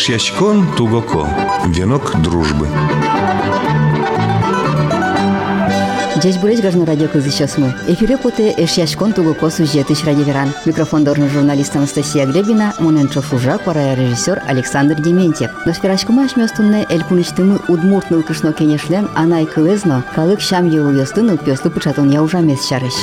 Эшьячкон Тугоко. Венок дружбы. Здесь бурец гажно радио кызы мы. Эфире поте эшьячкон тугоко сюжеты радиоверан. Микрофон дорна журналист Анастасия Гребина, Моненчо Фужа, пора режиссер Александр Дементьев. Но спирачкума ашмёстунне эль куништымы удмурт нылкышно кенешлен анай кылезно, калык шам елу ёстын ылпёслы пычатон я ужамес шарыш.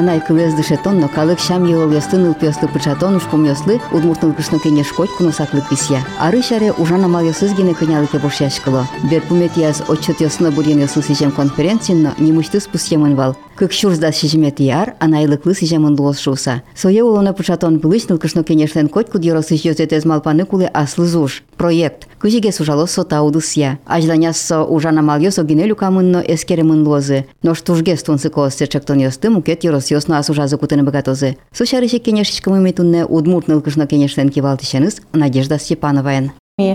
Ана икымез шетонно калык çам йăлльăстын ылпиăслы пычатонăш кумйăслы удмуртăн кышнăкене шкоть кунăсаклы писья. Ары çаре ужан амалйăсыз гине кăнялыке пушяçкăлă. Бер пумет яз отчет йăсны бурен йăсысичем конференцинно нимăçтыс пусьемăн вал. Кыкшурзда шижимет яр, анайлыклы сижемын дуосшуса. Сое улона пушатон пылышныл кышно кенештен котькуд еросыш йозетез малпаны кулы аслы зуш. Проект. Күзиге сужало сота удысия. Ажланясо ужана малйосо гинелю камынно эскеремын лозы. Но штужге стунсы косте чектон йостым укет йорос йосно асужазы кутыны богатозы. Сушарыше кенешечкамы метунне удмуртныл кышно кенештен кивалтышеныз Надежда Степановаян.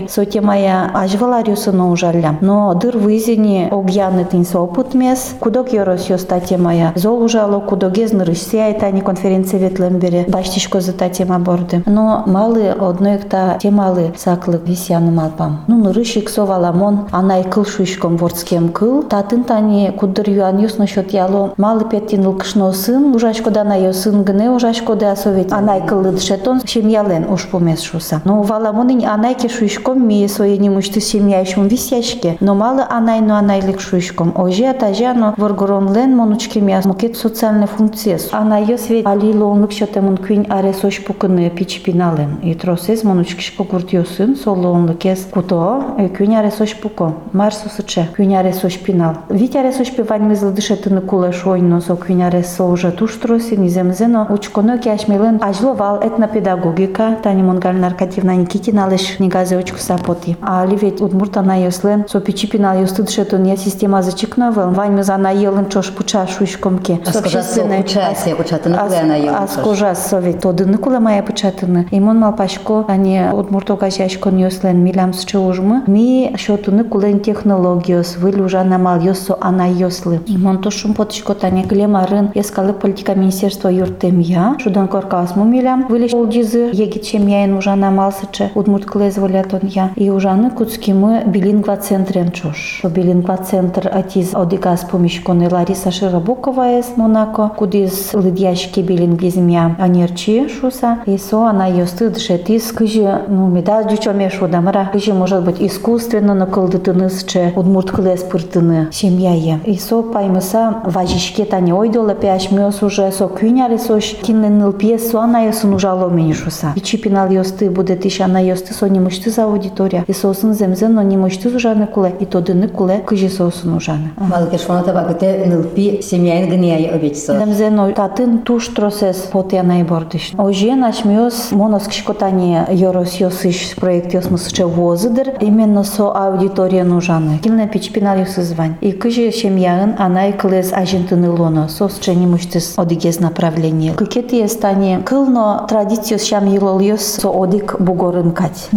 Соте моя ажвалариусы но ужалля. Но дыр вызини огьяны тинс опыт мес. Кудок yorosio статья моя. Зол ужало кудогез нырышся айтани конференция ветлембере. Баштишко за тема борды. Но малы одной та темалы саклы висяны малпам. Ну нырышик соваламон анай кыл шуишком вордскем кыл. Татын тани кудыр юан юс насчет яло малы петтин лкшно сын. Ужашко да на сын гне ужашко да совет. Анай кыл лыдшетон шемьялен уж помес шуса. Но валамон анай шуиш шушком ми соеним ушты семьяшым висяшке. Но малы анайну анайлык шушком. Ожи атажану варгоронлен монучкеме мукет социальный функцияс. Анайо свет алилы онлык шотемун күйн арес ош пукыны пичи пинален. И тросез монучкишко гуртиосын солы онлык ес куто э, күйн арес ош пуко. Марсу сыче күйн арес ош пинал. Витя арес ош пивань мызлы дышетыны кулы шойно со күйн арес соужа туштроси низемзено учконо кяшмелен ажловал этнопедагогика. Тани Монгальна Аркадьевна Никитина лыш негазе точку сапоти. А ливет удмурта на йослен, со пичипина йостуд шетон я система зачекновел. Вань мы за на елен чош пуча шуишкомки. А скажа со учасе, учатыны куле на елен А скажа совет, то дыны куле моя пучатыны. Имон мал пашко, они удмурто кажашко йослен милям с чеужмы. Ми шотуны кулен технологиос, выль уже на мал йосо ана йослы. Имон то шум потышко тане глемарын, ескалы политика министерства юртем я. Шудан коркас му милям, выль улдизы, егичем я ин уже на мал сыче. Удмурт клез волят я. И ужаны куцкимы билингва центрен чош. Билингва центр атиз одигаз помишконы Лариса Широбокова из Монако, кудиз лыдяшки билингвизмя анерчи шуса. И со она ёсты дшетис кыжи, ну, медаль дючоме шудамара. Кыжи может быть искусственно накылдытыныз че удмурт кылес пыртыны семьяе. И со паймыса важишке тани ойдола пяшмёс уже со кюняли сош киннен ныл пьесу она ёсын ужало мени шуса. И чипинал ёсты будет ища она ёсты со немышты за аудитория. И сосын земзен, но не мощты ужаны куле, и то дыны куле, кыжи сосын ужаны. Малыке швоната багыте нылпи семьяин гния обечсо. Земзен, но татын туш тросес потя найбордыш. Оже начмёс монос кшкотани йорос йосыш проект йосмус че возыдыр, именно со аудитория нужаны. Килне пичпинал йосызвань. И кыжи семьяин анай кылес ажентыны лоно, сос че не мощтыс одигез направление. Кыкети estanie кылно традициос шам йылол йос со одик бугорын кать.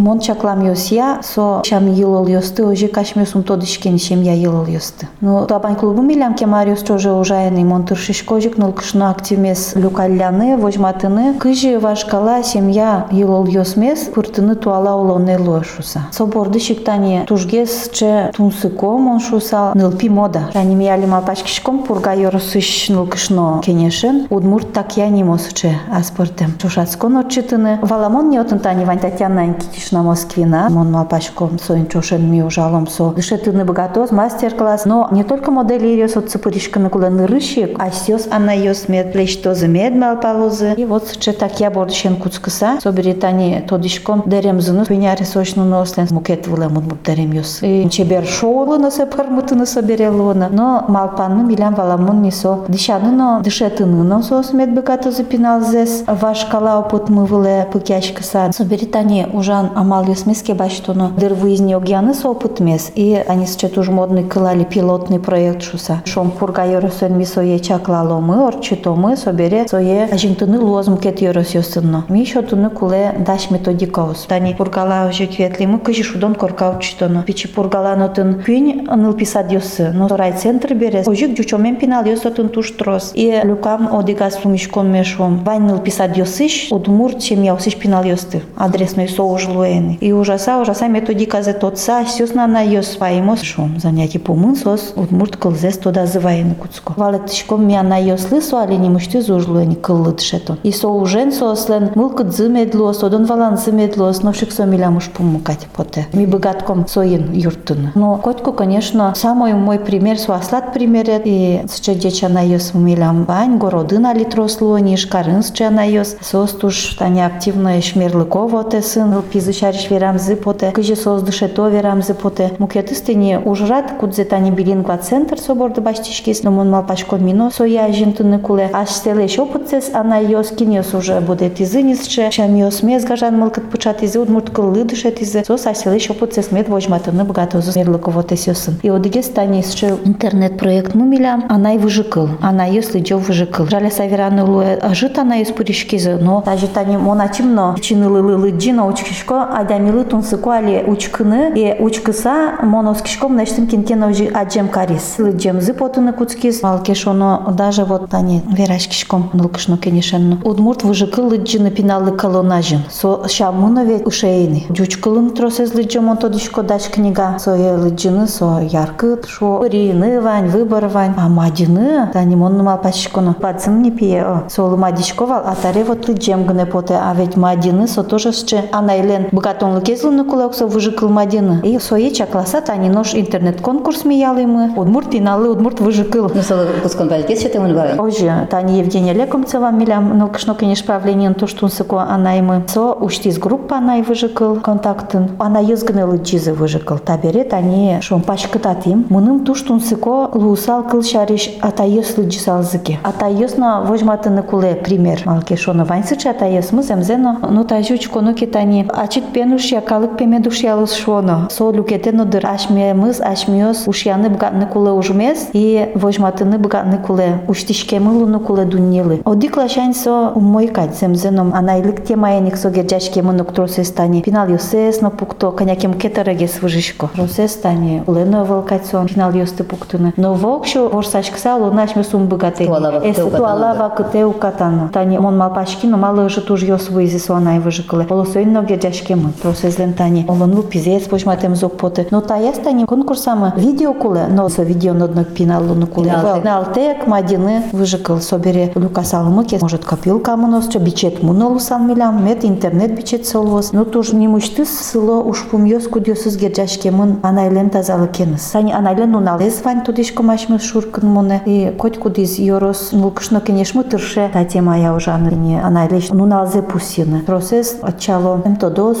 Мон чаклам я со шам йылол йосты, оже кашмёсум тодышкен шем я йылол йосты. Ну, табань клубу милям кемариус тоже ужайный монтыр шишкожик, нол кышно активмес люкалляны, вожматыны, кыжи вашкала семья йылол йосмес, пыртыны туала улоны лошуса. Соборды шиктани тужгес че тунсыком он шуса нылпи мода. Рани мияли малпашкишком пурга йоросыш ныл кышно кенешен, удмурт так я не мосче аспортем. Шушацкон отчитыны. Валамон не отынтани вань Татьяна Никитишна Москвина, мон малпашком соин чошен ми ужалом со. Дышетыны богатоз мастер-класс, но не только модели ириос от цепыришка на кулен рыщик, а сёс она ёс мед плечтозы мед малпалозы. И вот че так я бордышен куцкыса, со британи тодишком дерем зыны, пеняри сочну нослен, мукет вылемут буп дерем ёс. И чебер шоулы на се пармутыны соберелона, но малпанны милям валамон не со. Дышаны но дышетыны но сос мед богатозы пинал зес, ваш кала опыт мы выле пыкяшкыса. Со британи ужан амал ёс смеске баштоно дыр выездне огьяны со опыт мес. И они сейчас уж модный кылали пилотный проект шуса. Шом пурга йоросен ми сое чаклало мы, орчито мы, собере сое ажинтыны лозм кет йорос йосынно. Ми шотыны куле даш методикаус. Тани пургала уже кветли мы кыжи шудон коркау читоно. Пичи пургала нотын кюнь аныл писад йосы. Но райцентр берес. Ожик жучомен пинал йосотын туш трос. И люкам одигас фумишкон мешом. Вань ныл писад йосыш, удмур чем я усыш пинал йосты. Адресной соуж луэны. И ужаса, ужаса методика за тот са, сёсна на йос паимос шом. Занятие помын сос, удмурт кылзес тода зывайны куцко. Валет шком мя на йос лысу, али не мышты зужлуэни кыллы дшетон. И соужен сослен мылкыт зымедлос, одон валан зымедлос, но шик со милямуш помукать поте. Ми быгатком соин юртын. Но котку, конечно, самый мой пример, суаслат примерет, и сче деча на йос милям вань, городын али трослуэни, шкарын сче на йос, сос туш тани активно шмерлыкова те сын, пизышариш верамзы поте, кыжи сос дышето верамзы поте. Мукетыстыни ужрат, кудзе тани билингва центр соборды баштишкис, но мон малпашко мино, соя жинтыны куле, аш селеш опытцес, ана йос киньос уже будет изынисче, шам йос мез гажан мылкыт пучат изе, удмурт кыллы дышет изе, сос аш селеш опытцес мед вожматыны богатозы мерлыково те сёсын. И одыге стани сче интернет проект мумилям, ана и выжикыл, ана йос лыджо выжикыл. Жаля савераны луэ, ажит ана йос пуришкизы, но. Даже тани моначимно, чины лылы лыджино учкишко, адямилы тунсыко али учкыны, и учкыса моноскишком наштым кинкен аджем карис. Лыджем зыпотыны куцкис, малкеш оно даже вот тани верашкишком нылкышно кенешенно. Удмурт выжикыл лыджины пиналы колонажин. Со шамынове ушейни. Жучкылын тросез лыджем он тодишко дач книга. Со е лыджины со яркыт, шо рины вань, выбор вань. А мадины, тани монны малпашконо. Пацым не пие. Солы мадишковал, а таре вот лыджем гне поте. А ведь мадины со тоже ще анайлен богатон кезлыны кулакса выжикыл мадины. И сое чакласа тани нож интернет конкурс миялы мы. Удмурт пиналы, удмурт выжикыл. Ну, сол кускон балкес что ты мон бай. Оже, тани Евгения Лекомцева милям нылкышно кенеш правлениен туштунсыко анаймы. Со уштиз группа анай выжикыл контактын. Ана езгыны лыджизы выжикыл. Табере тани шон пашкытатим. Мыным туштунсыко лусал кыл шариш атайыз лыджисал зыке. Атайызна вожматыны куле пример. Малке шоны ваньсычы атайыз мы земзено. Ну тажуч кону кетани. Ачык пенуш якалык пемедуш ялыс шоно. Со люкетено дыр ашмемыз ашмиос ушяны бгатны куле ужмес. И вожматыны бгатны куле. Уштишкемы луну куле дуннилы. Одикла шань со умойкать земзеном. Анайлык тема еник со герджачкемы нуктросе стани. Пинал юсес но пукто конякем кетерегес выжишко. Росе стани. Улено волкать сон. Пинал юсты пуктуны. Но волкшу ворсачкса лунаш месум бгате. Туалава Эсэ туалава кыте укатано. Тани мон малпашки но мало же туж йос выйзи сонай выжикылы. Полосойн но герджачкемы. Просезлен тани. Олон лупизец пошматем зок поте. Но та ястани конкурсама видео куле. Но со видео нодно пинал луну куле. Пиналте мадины выжикал собере люкасал мыке. Может копилка мунос, что бичет мунолусан милям, мет интернет бичет солос. Но туж не мучты сыло уж пумьёс кудьёсыз герджашкемын анайлен тазалы кеныс. Сани анайлен уналез вань тудишко машмы шуркын муне. И коть кудиз йорос нулкышно кенешмы тырше та тема я ужаны не аналеш нуналзе пусины. Процесс отчало эмтодо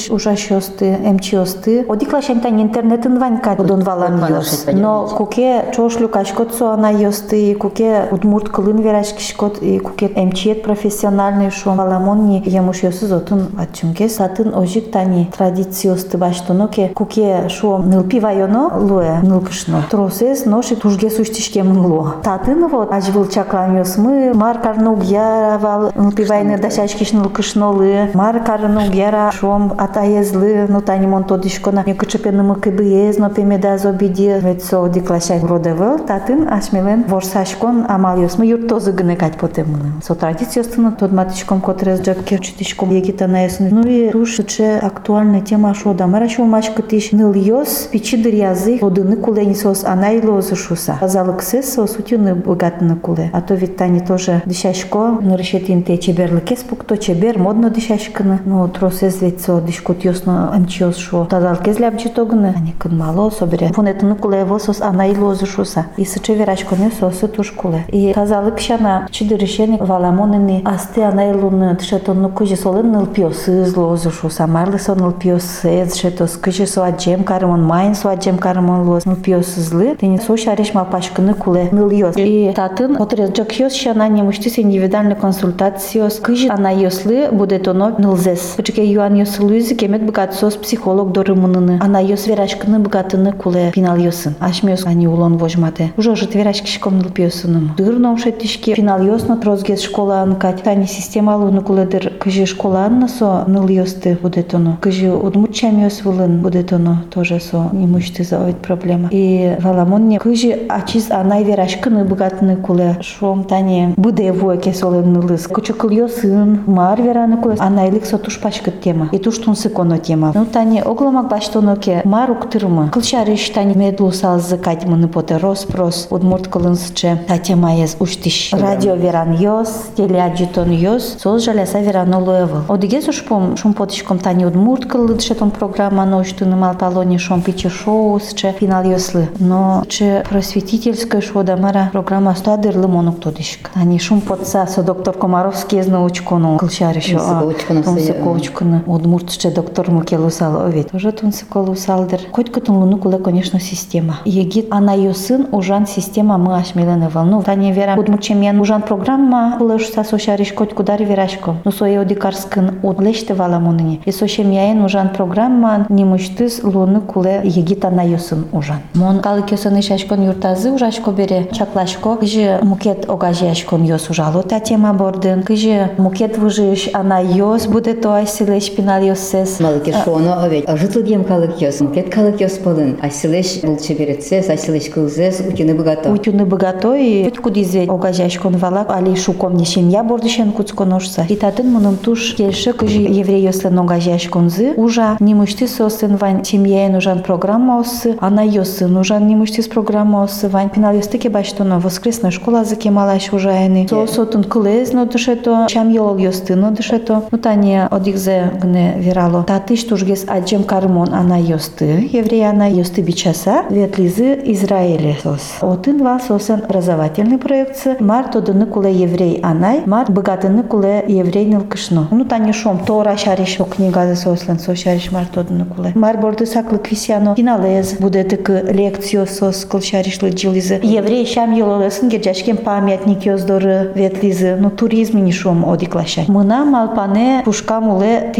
судусыш ужашёсты, эмчиосты. Одиклашентань интернетын ванька дон валам Валам йос. Но куке чошлю кашкот со она йосты, куке удмурт кылын вераш кишкот, и куке эмчиет профессиональный шо валамонни ямуш йосыз отын атчумке сатын ожик тани традициосты баштоно ке куке шо нылпи вайоно луэ нылкышно. Тросес ноши тужге суштишке мыло. Татын вот ажвыл чакланьос мы мар карнуг яра вал нылпи вайны дашашкиш нылкышно лы мар карнуг яра шом атаезлы ну тани мон тодишкона некычепенымы кыбыез но пемеда зобиди ведь со диклашай родевел татын ашмелен ворсашкон амал йосмы юртозы гыны кать потемыны. Со традициостыны тод матишком котрез джак керчитишком егита наесны. Ну и рушиче актуальная тема шода. Марашо машка тиш ныл йос пичидыр язы одыны кулени сос анайло шуса. Азалык сес сос утюны богатны куле. А то ведь тани тоже дышашко нырышетин те чеберлыке спукто чебер модно дышашкыны. Ну тросез ведь со дышкот йосно амчиос шо. Тазалке зляб читогыны. Ани кын мало собере. Фунетыны куле его сос анайло шуса. И сыче верашконе сосы туш куле. И тазалык шана чидырышени валамоныны асты анайлуны тшетонну кужи солын ныл пиосыз лозы шуса. Марлы со ныл пиосез шетос кыжи со аджем карымон майн со аджем карымон лоз ныл пиосызлы. Тени со шареш мапашкыны куле ныл йос. И татын отрез джок йос шана немуштис индивидуальный консультациос кыжи ана йослы будет оно нылзес. Пычке юан йосы луиз Ойсы кемет бгат сос психолог доры мыныны. Ана йос верашкыны бгатыны куле финал йосын. Ашмёс ани улон вожмате. Уже жит верашки шкомныл пьесыным. Дырном шеттишки финал йосно трозгес школа анкать. Тани система луны куледыр кыжи школа анна со ныл йосты будет оно. Кыжи удмучам йос вылын будет оно тоже со не мышты за ойт проблема. И валамонне кыжи ачиз анай верашкыны бгатыны куле шом тани буде вуа кесолен нылыс. Кычыкыл йосын мар вераны куле анайлык со туш пачкыт тема. И туш тунсы коно тема. Ну тани огломак баштоно ке мар уктырмы. Кылчарыш тани медлу салзы катьмыны поте роспрос удмурт кылынсыче та тема ез уштиш. Радио веран йос, телеаджитон йос, сол жаляса веран олуевыл. Одиге сушпом шум потишком тани удмурт кылыдше тон программа ноштыны малпалони шом пичи шоусче финал йослы. Но че просветительская шода мара программа стадырлы монук тодишк. Тани шум потса со доктор Комаровский из научкону кылчарыш. Тунсыковочконы сыя. Тунсыковочконы. Удмуртче доктор Мукелусал овет. Тоже Тунсыковусалдыр. Хоть кутун луну куле, конечно, система. Егит ана йосын ужан система мы ашмелены волну. Тани вера удмурчемен ужан программа куле шуса сошариш хоть кудари верашко. Ну сое одикарскын удлеште валамуныне. И сошемяен ужан программа не муштыз луну куле егит ана йосын ужан. Мон калы кесаны шашкон юртазы ужашко бере чаклашко. Кыжы мукет огажашкон йос ужало та тема бордын. Кыжы мукет выжиш ана йос будет то айсилеш пинал йоссес. Малыки шоно овет. Жытылгем калык йос, мукет калык йос болын. Айсилеш булчы беретсес, айсилеш кылзес, утюны богато. Утюны богато и хоть кудизе огажашкон валак, али шуком не семья бордышен куцконошса. И татын муным туш келші кыжы еврей йослен огажашконзы. Ужа не мышты сосын вань семьяен ужан программа осы, ана йосын ужан не мышты с программа осы вань. Пинал йостыке баштоно воскресная школа закемалаш ужаены. То сотун кылез но дышето, чам йолог йосты но дышето. Ну тане одигзе гне вирало. Татыш тужгес аджем кармон ана йосты. Еврей ана йосты бичаса. Ветлизы Израиле сос. Отын ва сосын образовательный проект с мар тодыны куле еврей анай, мар богатыны куле еврей нылкышно. Ну тане шом тора шариш о книга сослен со шариш мар тодыны куле. Мар борды саклы квисяно финалез буде тык лекцио сос кыл шаришлы джилизы. Еврей шам елолесын герчашкен памятник ёздоры ветлизы. Ну туризм не шом одиклашай. Мына малпане пушка муле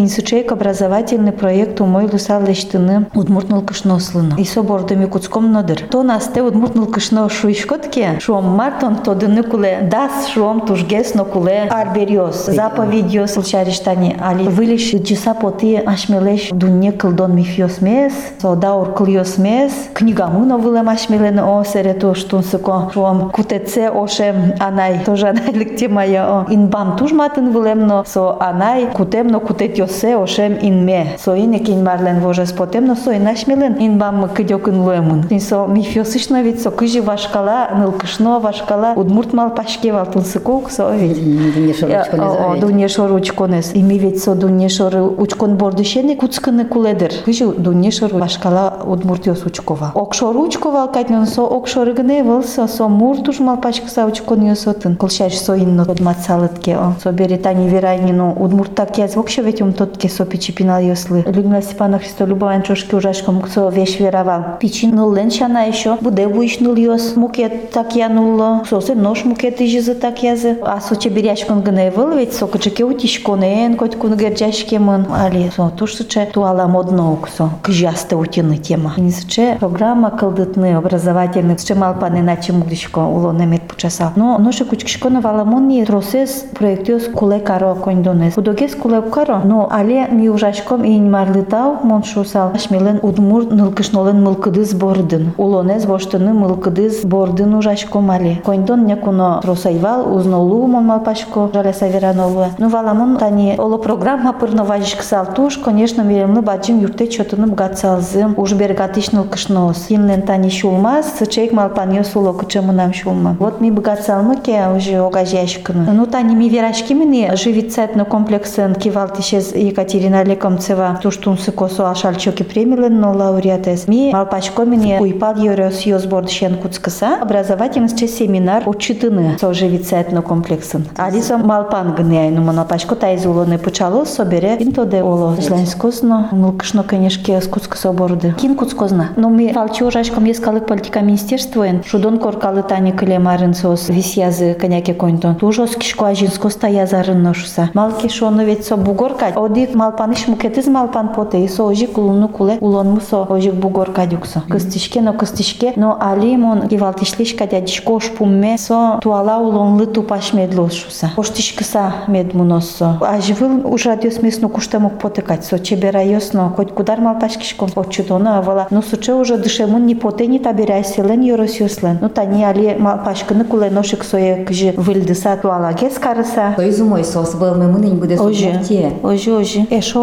кабра образовательный проект умой лысал лештыны удмуртнул кышно слыны. И собордами куцком нодыр. То насте удмуртнул кышно шуишкотке, шуом мартон тодыны куле дас шуом тужгес но куле арбериос. Заповедь йос лчариштани али вылиш часа поты ашмелеш дунне кылдон мифиос мес, со даур кыльос мес, книгамы но вылем ашмелен о серето штунсыко шуом кутеце оше анай тоже анайлык темая о инбам тужматын вылем но со анай кутем но кутет йосе ошем инме. Со ине кин марлен вожес потем но со инашмелен инбам кыдёкын луемын. Тин со мифиосышно ведь со кыжи вашкала нылкышно вашкала удмурт мал пашкевал тунсыкок со ведь. Дүние шорочконы О, завет. Дуне шор учконес. Ими ведь со дуне шор учкон бордышене куцкыны куледер. Кыжи дуне шор башкала удмуртиос учкова. Окшор учкова катнон со окшор гне выл со со муртуш мал пашкса учкон йосотын. Кылшаш со инно подмацалытке. Со беретани верайнину удмурта кез вокше ведь ум тотке со пичи пинал йослы. Людмила Степана Христолюбован чошки ужашком со веш веравал. Пичи ныллен шана еще. Буде ныл йос. Мукет так я нулло. Сосе нож мукет ижизы так язы. А со чебиряшкон гне выл ведь со кычыке утишконен коть кун герджашкемын. Али со тушсыче туала модно оксо. Кыжасты утины тема. Нисыче программа кылдытны образовательный. Сыче малпаны начи муглишко улонемет пучасал. Но ноше кучкишконы валамонни тросес проектиос куле каро кондонес. Удогес куле каро. Но але ми ужашком и марлытау мон шусал. Ашмелен удмур нылкышнолен мылкыдыз бордын. Улонез воштыны мылкыдыз бордын ужашком але. Кондон некуно тросайвал узнолу мон малпашко жаля саверанову. Ну валамон тани оло программа пырноважишк салтуш, конечно, миремны бачим юрте чотыным гацалзым. Уж бергатиш нылкышнос. Имнен тани шулмас, сычек малпаньо суло кычымынам шулма. Вот ми бгацалмы ке уже огажяшкыны. Ну тани ми верашки мини живицетно комплексен кивалтишез Екатерина Лекомцева туштунсы косо ашальчоки премилен но лауреатес. Ми малпачко мини уйпал йорос йозборд шен куцкыса образовательный семинар учитыны со живицетно комплексен. Алисо малпан гне ну малпачко тайзулоны пучало собере интоде оло зленскосно мылкышно конечно скуцкыса борды. Кин куцкозна. Но ми фалчи ужашком ескалык политика министерствоен шудон коркалы тани клемарын сос висязы коняке контон. Тужос кишко ажинскоста язарын ношуса. Малки шоно ведь со бугорка. Одик малпан Anish muketis malpan pote iso oji kulunu kule ulon muso oji bugor kadukso. Kıstişke no kıstişke no alimon givaltişliş kadya dişko şpumme so tuala ulonlu tupaş medloşusa. Oştiş kısa medmunosso. Ajvıl uş radyos mesno kuştamuk potıkat so çebera yosno koç kudar malpaş kişkon poçudona avala no suçe uja dışemun ni pote ni tabiray selen yoros yoslen. No tani ali malpaşkını kule noşik soye kıjı vıldısa tuala kes karısa. Soy zumoi sos vıl memını imbude soye. Oji, oji, oji. Eşo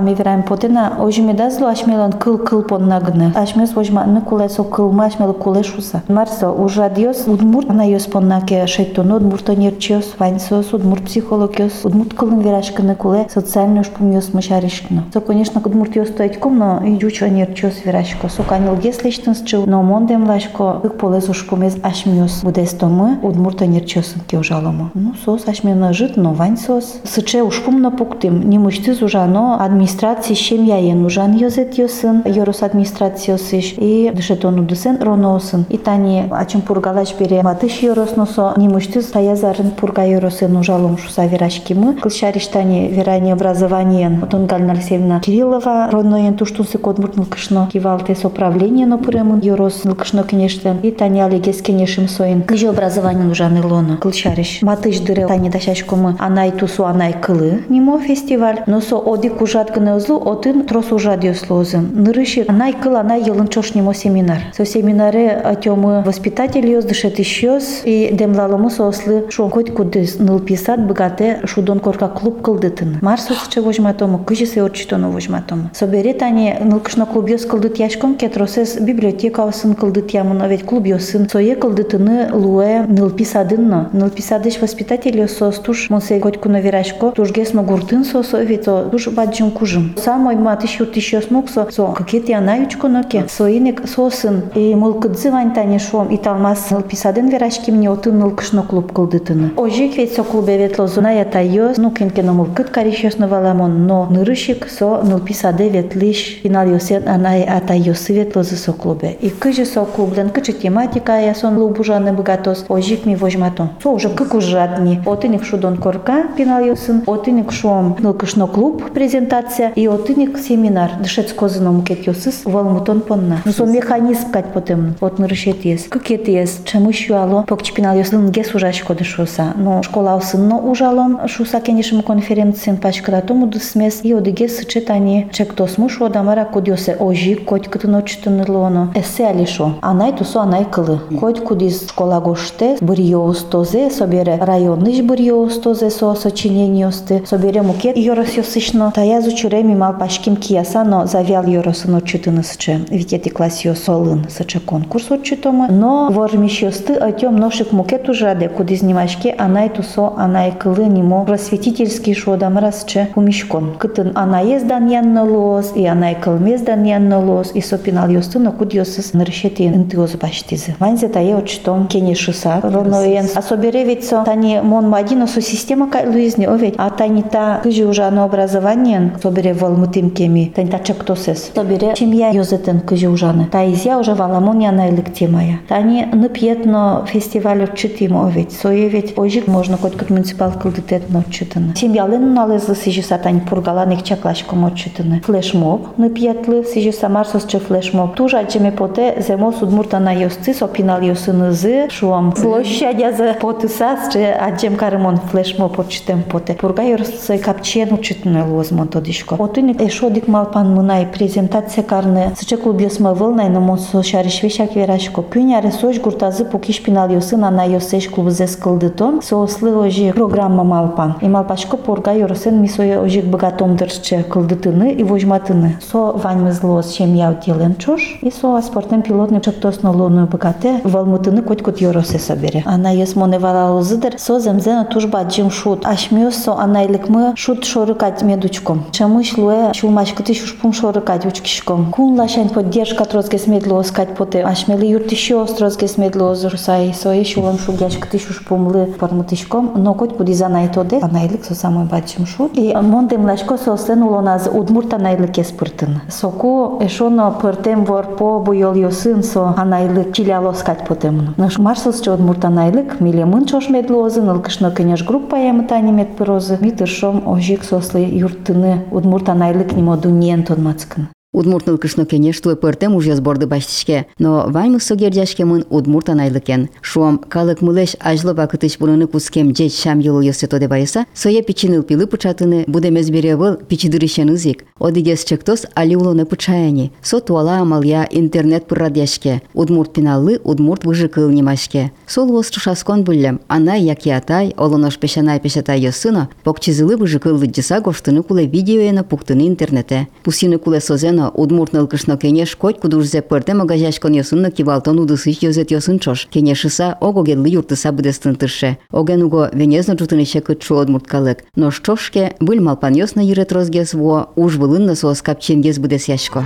ми вераем потена, ожи ми дазло ашмелон кыл кыл пон нагны. Ашмес ожма ны куле со кыл ма ашмел куле шуса. Марсо уже диос удмурт на йос пон наке шейтон удмурт нерчиос, ваньсос удмурт психологиос, удмурт кылын верашкыны куле социальный шпум йос мышаришкно. То конечно удмурт йос стоит кум, но и жучо нерчиос верашко. Со канил гес лештын счил, но мондем лашко ык полез шпумез ашмиос будес томы удмурт нерчиосын ке ужаломо. Ну сос ашмена жит, но ваньсос. Сыче ушпум на пуктым, не мышты ужано администрации шемьяен ужан йозет йосын, йорос администрациосыш и дышетону десен роносын. И тани ачым пургалаш бере матыш йоросносо не мышты таязарын пурга йоросын ужалом шуса верашкимы. Кылшариштани верани образованиен. Потом Галина Алексеевна Кириллова родноен туштунсы кодмурт нылкышно кивалте с управлением опрымын йорос нылкышно кенештен. И тани алегес кенешим соин. Кыжы образованиен ужан илоно. Кылшариш. Матыш дыре тани дашашкомы анай тусу анай кылы. Нимо фестиваль. Но води кужатка на узлу отын тросу жадио слозы. Нырыши най кыла най елын чошнемо семинар. Со семинаре атемы воспитатель ёз дышет ищёз и демлалому сослы шон хоть кудыс ныл писат богате шудон корка клуб кылдытын. Марс отсче возьматому, кыжесе отчитону возьматому. Соберет они нылкышно клуб ёз кылдыт яшком кетросес библиотека осын кылдыт ямыно, ведь клуб ёсын сое кылдытыны луэ ныл писадынно. Ныл писадыш воспитатель ёз сос туш монсей хоть куно верашко тушгесно гуртын сосо ведь то туш баджим кужым. Самой матыш юртыш йос муксо, со какие-то анаючко ноке. Соинек сосын и мол кыдзывань тани шом и талмас писадын верашки мне отын ныл кышно клуб кылдытыны. Ожик ведь со клубе вет лозуна я тайос, ну кенкено мол кыт каришёс новаламон, но нырышик со ныл писаде вет лиш финал йосен анай атайосы вет лозы со клубе. И кыжы со клублен, кычы тематика я сон лубужаны богатос, ожик ми вожматон. Со уже как ужадни. Отыник шудон корка финал йосын, отыник шом ныл кышно клуб презентация и отыник семинар. Дышец козыном кет йосыс волмутон понна. Ну со механизм кать потем от нырышет ес. Кыкет ес, чему шуало, покчпинал йосын гес ужашко дышоса. Но школа усынно ужалом шуса кенешим конференциен пачката тому дысмес и одыге сычетани чектос муш одамара кудьосе ожи коть кытын очтынырлоно. Эссе алишо. Анай тусо анай кылы. Коть кудис школа гоште бурьоустозе собере районныш бурьоустозе со сочинениосты собере мукет йоросьосышно таязу чуреми мал пашким кияса, но завял йоросын отчитыны сыче. Витети класс солын сыче конкурс отчитомы. Но вормищосты отем ношик мукет ужаде кудис немашке анай тусо анай кылы нимо просветительский шодам расче умишкон. Кытын анай ездан янно лоз и анай кылмездан янно лоз и сопинал йостыно кудьосыз ныршети интиоз баштизы. Ванзе тае отчитом кене шиса роноен. А собере ведь со тани мон мадино со система кай луизни оведь. А тани та кыжи уже ано образование собере волмутим кеми. Тани та чектосес. Собере чем я йозетен кыжи ужаны. Та изя уже валамония на электемая. Тани ныпьетно фестиваль отчитим оведь. Сое ведь ожик можно хоть как муниципал кылдытетно отчитаны. Семьялын налезлы сижиса тани пургаланик чаклашком отчитаны. Флешмоб ныпьетлы сижиса марсос че флешмоб. Тужа джеме поте земо судмурта на йосцис опинал йосынызы шуам. Площадя за потысас че аджем карымон флешмоб отчитем поте. Пурга йорсы капчен учитаны smo todiško. O tuni e šodik mal pan munai prezentacija karne sče klub jo smo vlna și namo so šariš vešak veraško pynja resoš gurtazı pukiş pinal yosina na yoseş klub zes kıldıton so oslı oji programa mal pan. E mal paşko porga yorosen mi soya ojik bıgatom dırçe kıldıtını și vojmatını. So vanymızlı şem yav dilen çoş i so asportem pilotni çaptosno lonu bıgate valmutını kotkot yorose sabere. Ana yos monevala ozıdır so zemzena tujba jim şut. Aşmiyo so anaylıkmı şut şoruk atmedu медучком. Чамыш луэ шулмашкыты шушпум шорыкать учкишком. Кун лашань поддержка трозгес медлоз кать поте. Ашмели юртишо трозгес медлоз русай. Сое шулам шугяшкыты шушпумлы пармутышком. Но коть куди занайтоде. Анайлык со самой бачим шут. И мондем лашко со сен улоназ удмурт анайлык еспыртын. Соку эшоно пыртем вор по буйол йосын со анайлык чилялос кать потем. Наш марсос че удмурт анайлык милемын чош медлозы. Нылкышно кенеш группа ямытани медпырозы. Митыршом ожик сослы юрт тыны удмурт анайлык нимо дуньен тонмацкын. Удмуртныл кышно кенеш туе пыртем уж сборды баштишке, но ваймы согердяшке мын удмурт анайлыкен. Шуам калык мылеш ажлы вакытыш бурыны кускем жеч шам йылы йосе тоде байыса, соя пичиныл пилы пычатыны будемез беревыл пичидырышен ызик. Одигес чектос али улоны пычаяни. Со туала амалия интернет пыррадяшке. Удмурт пиналлы удмурт выжыкыл немашке. Сол вос чушаскон бүллем, ана яки атай, олонош пешанай пешатай йосына, покчизылы выжыкыл лыджиса гоштыны куле видеоена пуктыны интернете. Пусины куле созена удмуртныл кышно кенеш коть кудурзе пырте магажашкон йосынны кивалтон удысыш йозет йосынчош. Кенешыса огогедлы юртыса будестын тырше. Оген уго венезно жутыныше удмурт калык. Но штошке быль малпан йосна йырет розгес во уж вылынна соос капченгез будес яшко.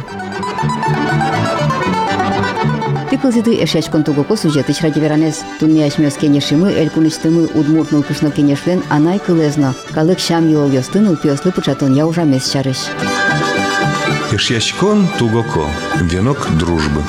Тыкылзиды эшяч контугоко сюжетыч радиверанес. Тунне ашмёс кенешимы, элькунычтымы удмуртныл кышно кенешлен анай кылезно. Калык шам йол йостыныл пёслы пычатон я ужамес чарыш. Ишьячкон тугоко. Венок дружбы.